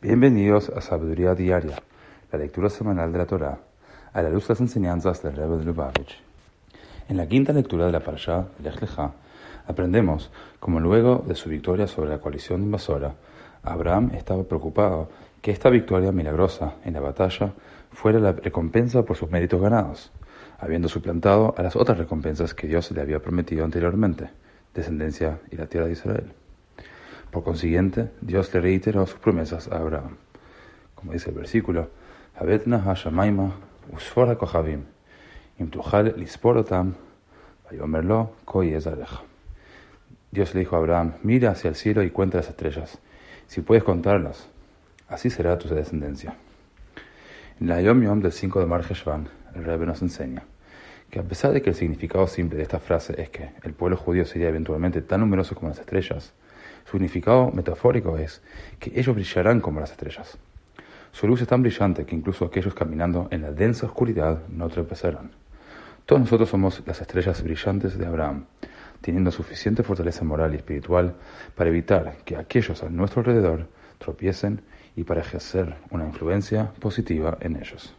Bienvenidos a Sabiduría Diaria, la lectura semanal de la Torá, a la luz de las enseñanzas del Rebbe de Lubavitch. En la quinta lectura de la Parashá de Lech aprendemos cómo luego de su victoria sobre la coalición invasora, Abraham estaba preocupado que esta victoria milagrosa en la batalla fuera la recompensa por sus méritos ganados, habiendo suplantado a las otras recompensas que Dios le había prometido anteriormente, descendencia y la tierra de Israel. Por consiguiente, Dios le reiteró sus promesas a Abraham. Como dice el versículo, usfora lisporotam, Dios le dijo a Abraham, mira hacia el cielo y cuenta las estrellas. Si puedes contarlas, así será tu descendencia. En la Yom Yom del 5 de Mar el Rebbe nos enseña que a pesar de que el significado simple de esta frase es que el pueblo judío sería eventualmente tan numeroso como las estrellas, su significado metafórico es que ellos brillarán como las estrellas. Su luz es tan brillante que incluso aquellos caminando en la densa oscuridad no tropezarán. Todos nosotros somos las estrellas brillantes de Abraham, teniendo suficiente fortaleza moral y espiritual para evitar que aquellos a nuestro alrededor tropiecen y para ejercer una influencia positiva en ellos.